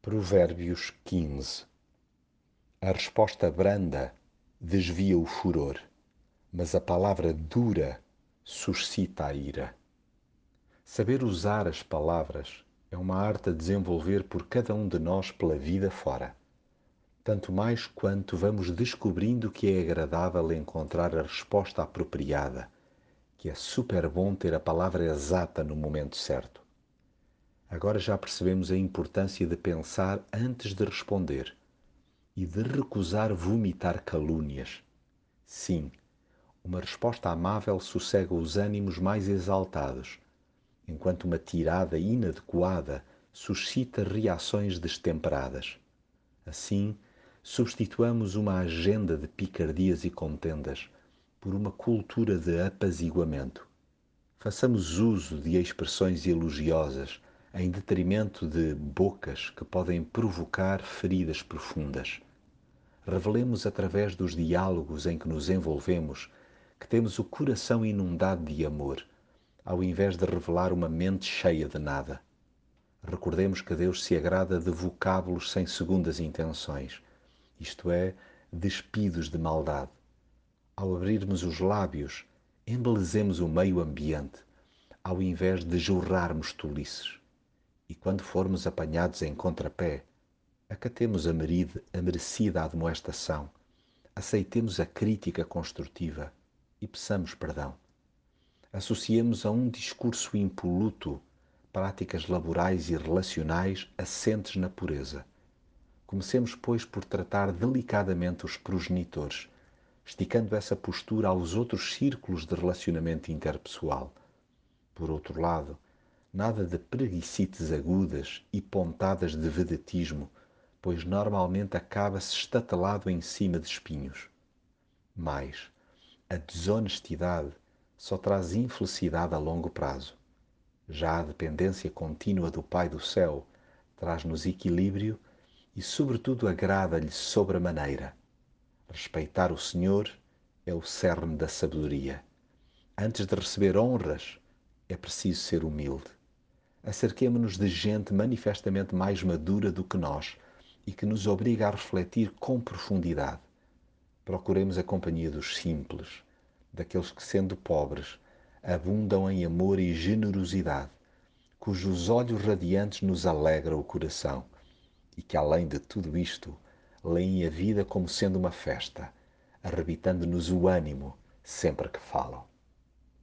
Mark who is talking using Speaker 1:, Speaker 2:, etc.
Speaker 1: Provérbios 15 A resposta branda desvia o furor, mas a palavra dura suscita a ira. Saber usar as palavras é uma arte a desenvolver por cada um de nós pela vida fora. Tanto mais quanto vamos descobrindo que é agradável encontrar a resposta apropriada, que é super bom ter a palavra exata no momento certo. Agora já percebemos a importância de pensar antes de responder e de recusar vomitar calúnias. Sim, uma resposta amável sossega os ânimos mais exaltados, enquanto uma tirada inadequada suscita reações destemperadas. Assim, substituamos uma agenda de picardias e contendas por uma cultura de apaziguamento. Façamos uso de expressões elogiosas em detrimento de bocas que podem provocar feridas profundas. Revelemos através dos diálogos em que nos envolvemos que temos o coração inundado de amor, ao invés de revelar uma mente cheia de nada. Recordemos que Deus se agrada de vocábulos sem segundas intenções, isto é, despidos de maldade. Ao abrirmos os lábios, embelezemos o meio ambiente, ao invés de jorrarmos tolices e quando formos apanhados em contrapé, acatemos a, merida, a merecida admoestação, aceitemos a crítica construtiva e peçamos perdão. Associemos a um discurso impoluto práticas laborais e relacionais assentes na pureza. Comecemos, pois, por tratar delicadamente os progenitores, esticando essa postura aos outros círculos de relacionamento interpessoal. Por outro lado, nada de preguicites agudas e pontadas de vedetismo, pois normalmente acaba-se estatelado em cima de espinhos. Mas a desonestidade só traz infelicidade a longo prazo. Já a dependência contínua do Pai do Céu traz-nos equilíbrio e, sobretudo, agrada-lhe sobremaneira. Respeitar o Senhor é o cerne da sabedoria. Antes de receber honras, é preciso ser humilde acerquemo-nos de gente manifestamente mais madura do que nós e que nos obriga a refletir com profundidade. Procuremos a companhia dos simples, daqueles que, sendo pobres, abundam em amor e generosidade, cujos olhos radiantes nos alegram o coração e que, além de tudo isto, leem a vida como sendo uma festa, arrebitando-nos o ânimo sempre que falam.